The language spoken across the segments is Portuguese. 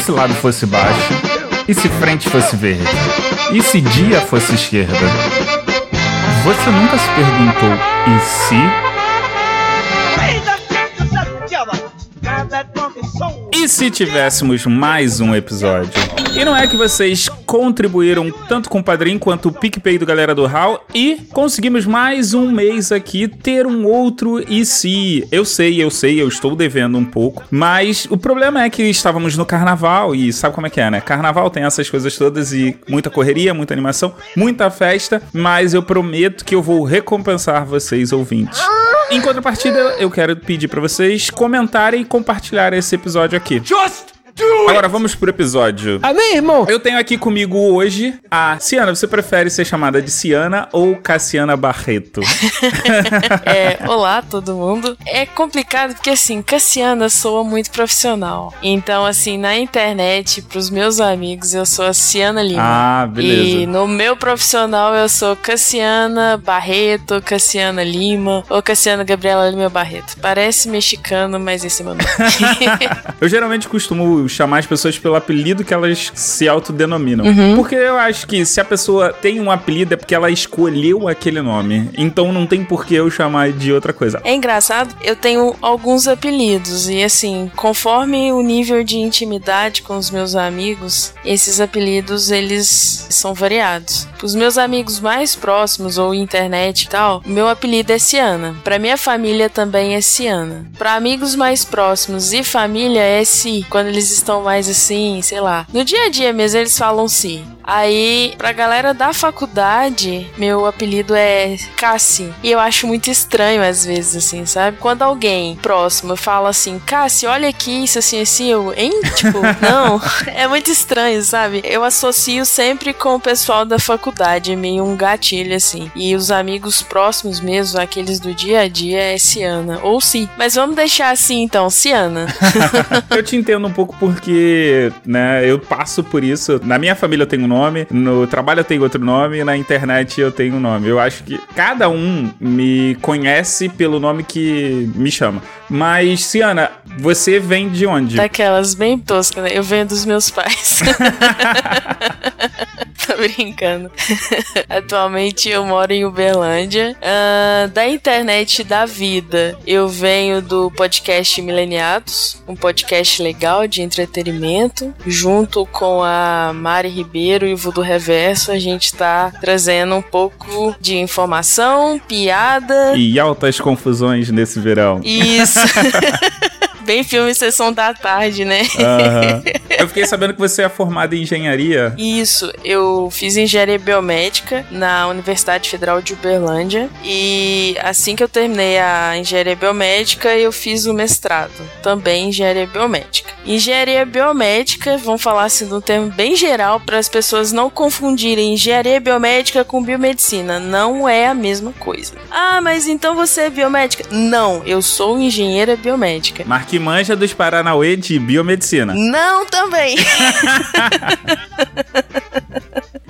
se lado fosse baixo? E se frente fosse verde? E se dia fosse esquerda? Você nunca se perguntou e se? E se tivéssemos mais um episódio? E não é que vocês contribuíram tanto com o Padrim quanto o PicPay do Galera do Hall e conseguimos mais um mês aqui ter um outro e se. Eu sei, eu sei, eu estou devendo um pouco, mas o problema é que estávamos no carnaval e sabe como é que é, né? Carnaval tem essas coisas todas e muita correria, muita animação, muita festa, mas eu prometo que eu vou recompensar vocês ouvintes. Em contrapartida, eu quero pedir para vocês comentarem e compartilharem esse episódio aqui. Just Agora vamos pro episódio. Amém, irmão? Eu tenho aqui comigo hoje a Ciana. Você prefere ser chamada de Ciana ou Cassiana Barreto? é, olá, todo mundo. É complicado porque, assim, Cassiana soa muito profissional. Então, assim, na internet, pros meus amigos, eu sou a Ciana Lima. Ah, beleza. E no meu profissional, eu sou Cassiana Barreto, Cassiana Lima ou Cassiana Gabriela Lima Barreto. Parece mexicano, mas esse é meu nome. eu geralmente costumo chamar as pessoas pelo apelido que elas se autodenominam. Uhum. Porque eu acho que se a pessoa tem um apelido é porque ela escolheu aquele nome. Então não tem por que eu chamar de outra coisa. É engraçado, eu tenho alguns apelidos e assim, conforme o nível de intimidade com os meus amigos, esses apelidos eles são variados. Os meus amigos mais próximos ou internet e tal, meu apelido é Ciana. Para minha família também é Ciana. Para amigos mais próximos e família é Si. Quando eles estão mais assim, sei lá. No dia a dia mesmo eles falam Si. Aí, pra galera da faculdade, meu apelido é Cassi. E eu acho muito estranho às vezes, assim, sabe? Quando alguém próximo fala assim, Cassi, olha aqui, isso assim, assim, eu, hein? Tipo, não. É muito estranho, sabe? Eu associo sempre com o pessoal da faculdade, meio um gatilho, assim. E os amigos próximos mesmo, aqueles do dia a dia, é Ciana. Ou Si. Mas vamos deixar assim, então, Ciana. eu te entendo um pouco porque, né, eu passo por isso. Na minha família eu tenho um nome nome, no trabalho eu tenho outro nome e na internet eu tenho um nome. Eu acho que cada um me conhece pelo nome que me chama. Mas, Ciana, você vem de onde? Daquelas bem toscas, né? Eu venho dos meus pais. Tô brincando. Atualmente eu moro em Uberlândia. Uh, da internet da vida, eu venho do podcast Mileniados, um podcast legal de entretenimento. Junto com a Mari Ribeiro e o Vudo Reverso, a gente tá trazendo um pouco de informação, piada. E altas confusões nesse verão. Isso. Bem filme Sessão da Tarde, né? Uhum. Eu fiquei sabendo que você é formada em engenharia. Isso, eu fiz engenharia biomédica na Universidade Federal de Uberlândia e assim que eu terminei a engenharia biomédica, eu fiz o mestrado, também em engenharia biomédica. Engenharia biomédica, vamos falar assim de um termo bem geral para as pessoas não confundirem engenharia biomédica com biomedicina, não é a mesma coisa. Ah, mas então você é biomédica? Não, eu sou engenheira biomédica. Mas que manja dos Paranauê de biomedicina. Não, também.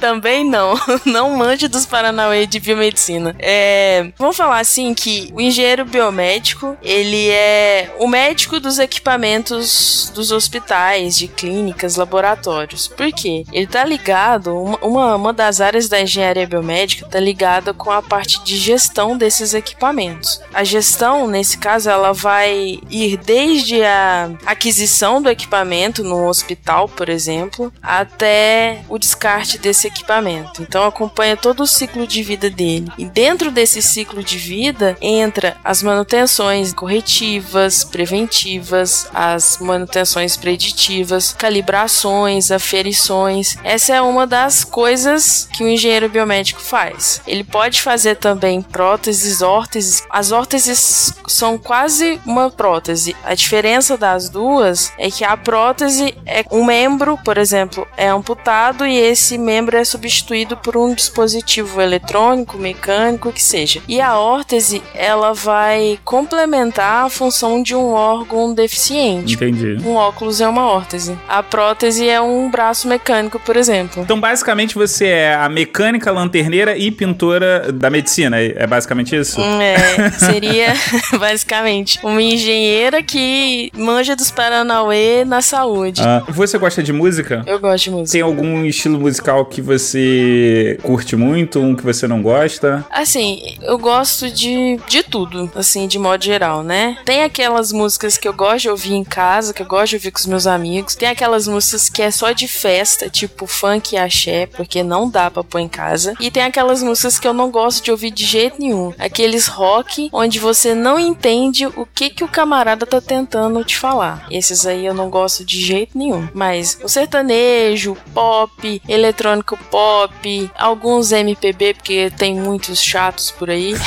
Também não. Não mande dos Paranauê de biomedicina. É, vamos falar assim que o engenheiro biomédico, ele é o médico dos equipamentos dos hospitais, de clínicas, laboratórios. Por quê? Ele tá ligado, uma, uma das áreas da engenharia biomédica tá ligada com a parte de gestão desses equipamentos. A gestão, nesse caso, ela vai ir desde a aquisição do equipamento no hospital, por exemplo, até o descarte desse equipamento. Então acompanha todo o ciclo de vida dele. E dentro desse ciclo de vida entra as manutenções corretivas, preventivas, as manutenções preditivas, calibrações, aferições. Essa é uma das coisas que o engenheiro biomédico faz. Ele pode fazer também próteses, órteses. As órteses são quase uma prótese. A diferença das duas é que a prótese é um membro, por exemplo, é amputado e esse membro é é substituído por um dispositivo eletrônico, mecânico, que seja. E a órtese, ela vai complementar a função de um órgão deficiente. Entendi. Um óculos é uma órtese. A prótese é um braço mecânico, por exemplo. Então, basicamente, você é a mecânica, lanterneira e pintora da medicina. É basicamente isso? Hum, É, seria basicamente uma engenheira que manja dos Paranauê na saúde. Ah, você gosta de música? Eu gosto de música. Tem algum estilo musical que você curte muito, um que você não gosta? Assim, eu gosto de, de tudo, assim, de modo geral, né? Tem aquelas músicas que eu gosto de ouvir em casa, que eu gosto de ouvir com os meus amigos. Tem aquelas músicas que é só de festa, tipo funk e axé, porque não dá pra pôr em casa. E tem aquelas músicas que eu não gosto de ouvir de jeito nenhum. Aqueles rock onde você não entende o que que o camarada tá tentando te falar. Esses aí eu não gosto de jeito nenhum. Mas o sertanejo, pop, eletrônico pop, alguns MPB, porque tem muitos chatos por aí.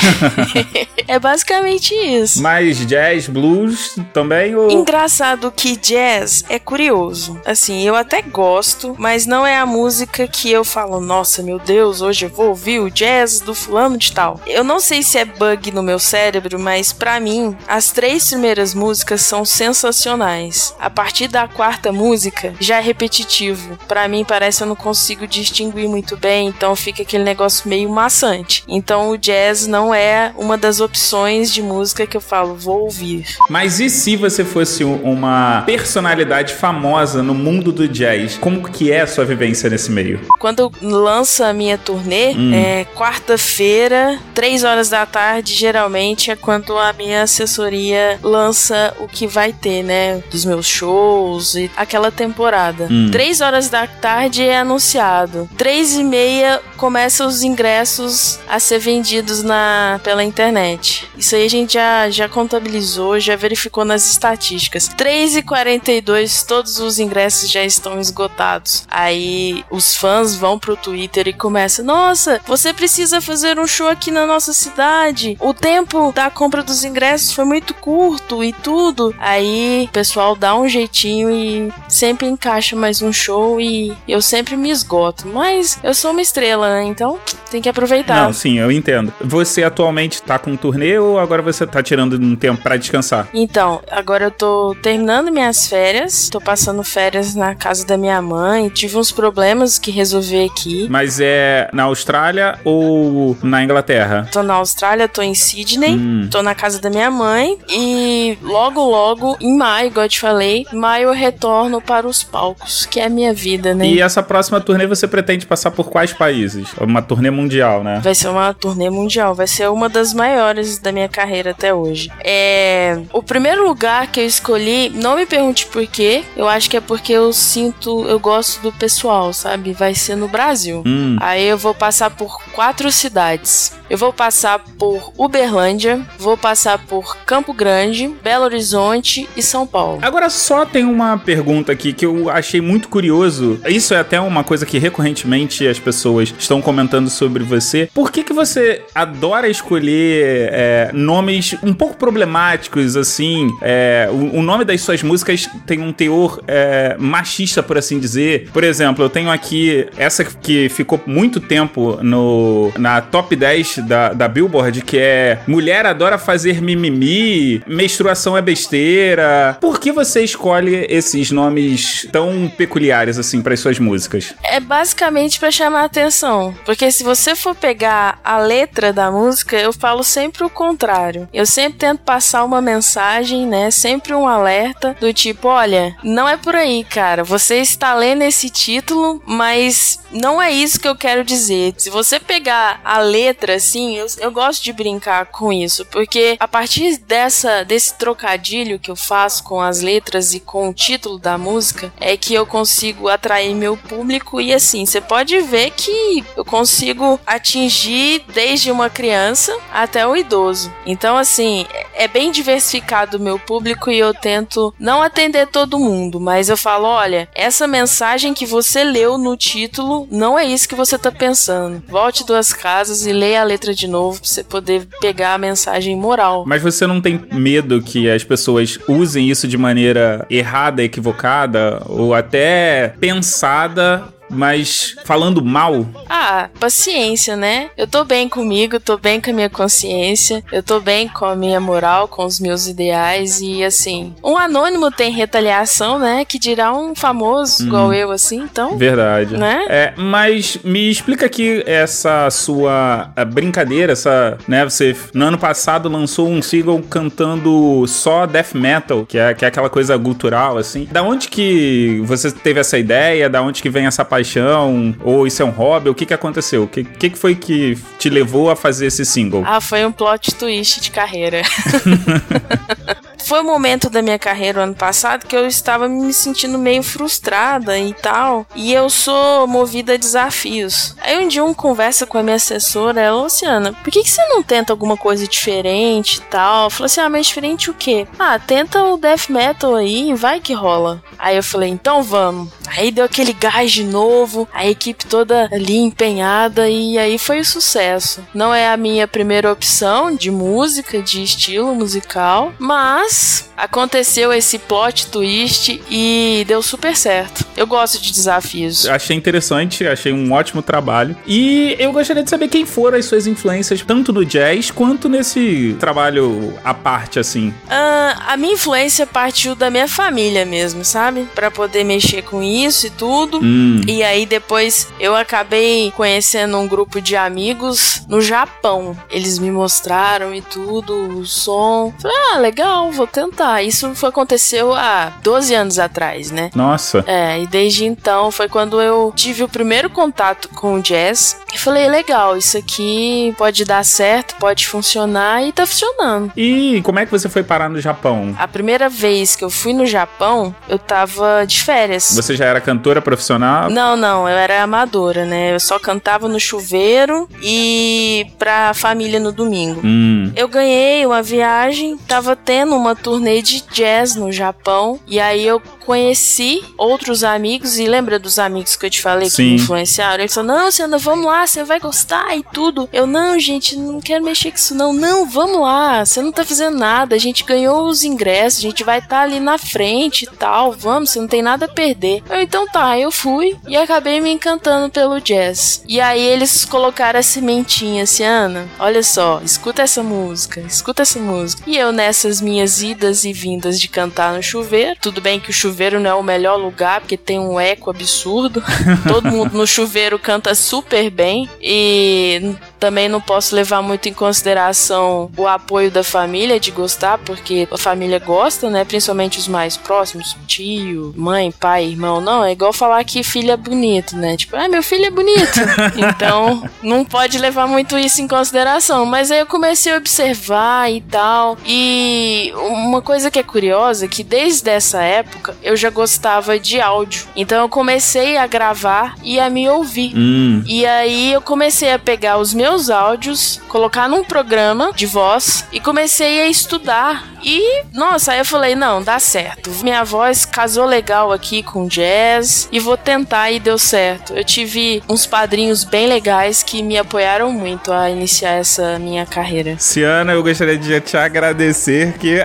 é basicamente isso. Mais jazz, blues também? Ou... Engraçado que jazz é curioso. Assim, eu até gosto, mas não é a música que eu falo, nossa, meu Deus, hoje eu vou ouvir o jazz do fulano de tal. Eu não sei se é bug no meu cérebro, mas pra mim, as três primeiras músicas são sensacionais. A partir da quarta música, já é repetitivo. Pra mim, parece que eu não consigo distinguir muito bem, então fica aquele negócio meio maçante. Então, o jazz não é uma das opções de música que eu falo, vou ouvir. Mas e se você fosse uma personalidade famosa no mundo do jazz? Como que é a sua vivência nesse meio? Quando lança a minha turnê, é quarta-feira, três horas da tarde, geralmente é quando a minha assessoria lança o que vai ter, né? Dos meus shows e aquela temporada. Hum. Três horas da tarde é anunciado. Três e meia começam os ingressos a ser vendidos na, pela internet. Isso aí a gente já, já contabilizou, já verificou nas estatísticas. 3 e 42 todos os ingressos já estão esgotados. Aí os fãs vão pro Twitter e começam: Nossa, você precisa fazer um show aqui na nossa cidade. O tempo da compra dos ingressos foi muito curto e tudo. Aí o pessoal dá um jeitinho e sempre encaixa mais um show e eu sempre me esgoto. Mas eu sou uma estrela, né? Então tem que aproveitar. Não, sim, eu entendo. Você atualmente tá com um turnê ou agora você tá tirando um tempo pra descansar? Então, agora eu tô terminando minhas férias, tô passando férias na casa da minha mãe, tive uns problemas que resolver aqui. Mas é na Austrália ou na Inglaterra? Tô na Austrália, tô em Sydney, Hum. tô na casa da minha mãe e logo, logo, em maio, igual eu te falei, maio eu retorno para os palcos, que é a minha vida, né? E essa próxima turnê você pretende passar por quais países? Uma turnê mundial, né? Vai ser uma turnê mundial, vai ser uma das maiores da minha carreira até hoje. É, o primeiro lugar que eu escolhi, não me pergunte por quê, eu acho que é porque eu sinto, eu gosto do pessoal, sabe? Vai ser no Brasil. Hum. Aí eu vou passar por quatro cidades. Eu vou passar por Uberlândia, vou passar por Campo Grande, Belo Horizonte e São Paulo. Agora só tem uma pergunta aqui que eu achei muito curioso. Isso é até uma coisa que recorrentemente as pessoas estão comentando sobre você. Por que, que você adora escolher é, nomes um pouco problemáticos, assim? É, o, o nome das suas músicas tem um teor é, machista, por assim dizer. Por exemplo, eu tenho aqui essa que ficou muito tempo no, na top 10 da, da Billboard, que é Mulher adora fazer mimimi, menstruação é besteira. Por que você escolhe esses nomes tão peculiares assim para suas músicas? É basicamente pra chamar a atenção. Porque se você for pegar a letra da música, eu falo sempre o contrário. Eu sempre tento passar uma mensagem, né? Sempre um alerta do tipo: olha, não é por aí, cara. Você está lendo esse título, mas não é isso que eu quero dizer. Se você pegar a letra, assim, eu, eu gosto de brincar com isso. Porque a partir dessa, desse trocadilho que eu faço com as letras e com o título da música, é que eu consigo atrair meu público e assim, você pode ver que eu consigo atingir desde uma criança até o idoso. Então, assim, é bem diversificado o meu público e eu tento não atender todo mundo, mas eu falo, olha, essa mensagem que você leu no título não é isso que você tá pensando. Volte duas casas e leia a letra de novo pra você poder pegar a mensagem moral. Mas você não tem medo que as pessoas usem isso de maneira errada, equivocada ou até pensada Mas falando mal. Ah, paciência, né? Eu tô bem comigo, tô bem com a minha consciência, eu tô bem com a minha moral, com os meus ideais e assim. Um anônimo tem retaliação, né? Que dirá um famoso hum. igual eu, assim, então. Verdade. Né? É, mas me explica aqui essa sua brincadeira, essa, né? Você no ano passado lançou um single cantando só death metal, que é, que é aquela coisa cultural, assim. Da onde que você teve essa ideia? Da onde que vem essa paixão? Ou isso é um hobby? O que que aconteceu? O que, que que foi que te levou a fazer esse single? Ah, foi um plot twist de carreira. foi um momento da minha carreira ano passado que eu estava me sentindo meio frustrada e tal. E eu sou movida a desafios. Aí um dia um conversa com a minha assessora, ela, Luciana, por que, que você não tenta alguma coisa diferente e tal? Falou assim: ah, mas diferente o quê? Ah, tenta o death metal aí, vai que rola. Aí eu falei, então vamos. Aí deu aquele gás de novo, a equipe toda ali empenhada e aí foi o sucesso. Não é a minha primeira opção de música, de estilo musical, mas aconteceu esse plot twist e deu super certo. Eu gosto de desafios. Achei interessante, achei um ótimo trabalho. E eu gostaria de saber quem foram as suas influências, tanto no jazz quanto nesse trabalho à parte, assim. Uh, a minha influência partiu da minha família mesmo, sabe? Para poder mexer com isso e tudo. Hum. E aí depois eu acabei conhecendo um grupo de amigos no Japão. Eles me mostraram e tudo, o som. Falei, ah, legal, vou tentar isso aconteceu há 12 anos atrás, né? Nossa. É, e desde então foi quando eu tive o primeiro contato com o jazz e falei, legal, isso aqui pode dar certo, pode funcionar e tá funcionando. E como é que você foi parar no Japão? A primeira vez que eu fui no Japão, eu tava de férias. Você já era cantora profissional? Não, não, eu era amadora, né? Eu só cantava no chuveiro e pra família no domingo. Hum. Eu ganhei uma viagem, tava tendo uma turnê de jazz no Japão. E aí eu conheci outros amigos. E lembra dos amigos que eu te falei Sim. que me influenciaram? Eles falaram: Não, Sandra, vamos lá, você vai gostar e tudo. Eu, não, gente, não quero mexer com isso, não. Não, vamos lá, você não tá fazendo nada. A gente ganhou os ingressos, a gente vai estar tá ali na frente e tal. Vamos, você não tem nada a perder. Eu, então tá, eu fui e acabei me encantando pelo jazz. E aí eles colocaram a sementinha assim, Ana, olha só, escuta essa música, escuta essa música. E eu nessas minhas idas e vindas de cantar no chuveiro. Tudo bem que o chuveiro não é o melhor lugar, porque tem um eco absurdo. Todo mundo no chuveiro canta super bem. E também não posso levar muito em consideração o apoio da família de gostar, porque a família gosta, né? Principalmente os mais próximos, tio, mãe, pai, irmão. Não, é igual falar que filho é bonito, né? Tipo, ah, meu filho é bonito. então, não pode levar muito isso em consideração. Mas aí eu comecei a observar e tal. E uma coisa que é curiosa é que desde essa época eu já gostava de áudio. Então eu comecei a gravar e a me ouvir. Hum. E aí eu comecei a pegar os meus meus áudios, colocar num programa de voz e comecei a estudar. E, nossa, aí eu falei: não, dá certo. Minha voz casou legal aqui com jazz e vou tentar e deu certo. Eu tive uns padrinhos bem legais que me apoiaram muito a iniciar essa minha carreira. Ciana, eu gostaria de te agradecer que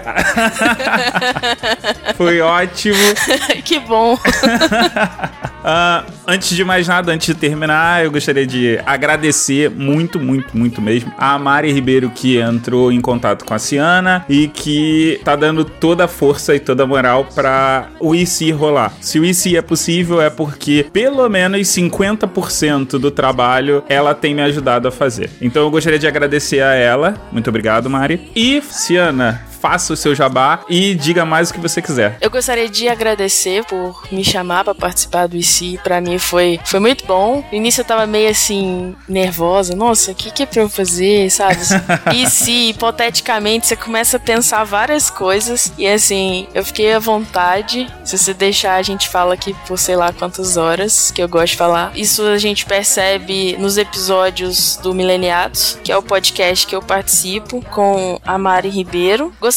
foi ótimo. que bom. Uh, antes de mais nada, antes de terminar, eu gostaria de agradecer muito, muito, muito mesmo a Mari Ribeiro que entrou em contato com a Ciana e que tá dando toda a força e toda a moral para o IC rolar. Se o IC é possível, é porque pelo menos 50% do trabalho ela tem me ajudado a fazer. Então eu gostaria de agradecer a ela. Muito obrigado, Mari. E, Ciana, faça o seu jabá e diga mais o que você quiser. Eu gostaria de agradecer por me chamar para participar do IC. Para mim foi, foi muito bom. No início eu tava meio assim, nervosa. Nossa, o que, que é pra eu fazer, sabe? e se, hipoteticamente, você começa a pensar várias coisas. E assim, eu fiquei à vontade. Se você deixar, a gente fala aqui por sei lá quantas horas, que eu gosto de falar. Isso a gente percebe nos episódios do Mileniados, que é o podcast que eu participo com a Mari Ribeiro gostaria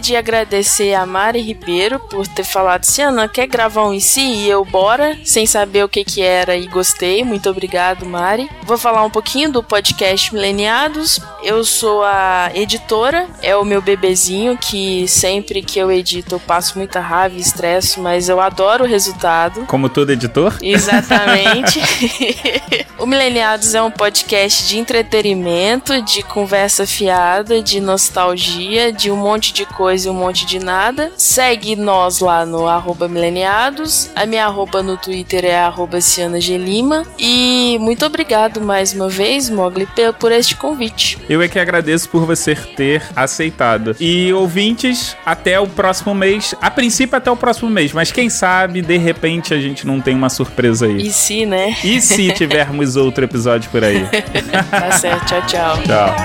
de agradecer a Mari Ribeiro por ter falado assim: Ana, quer gravar um IC? E eu, bora, sem saber o que que era e gostei. Muito obrigado, Mari. Vou falar um pouquinho do podcast Mileniados Eu sou a editora, é o meu bebezinho que sempre que eu edito eu passo muita raiva e estresse, mas eu adoro o resultado. Como todo editor? Exatamente. o Mileniados é um podcast de entretenimento, de conversa fiada, de nostalgia, de um monte de coisa e um monte de nada. Segue nós lá no arroba mileniados. A minha arroba no Twitter é arroba Ciana Gelima. E muito obrigado mais uma vez, Mogli, por este convite. Eu é que agradeço por você ter aceitado. E ouvintes, até o próximo mês. A princípio, até o próximo mês, mas quem sabe, de repente, a gente não tem uma surpresa aí. E se, né? E se tivermos outro episódio por aí? tá certo, tchau, tchau. Tchau.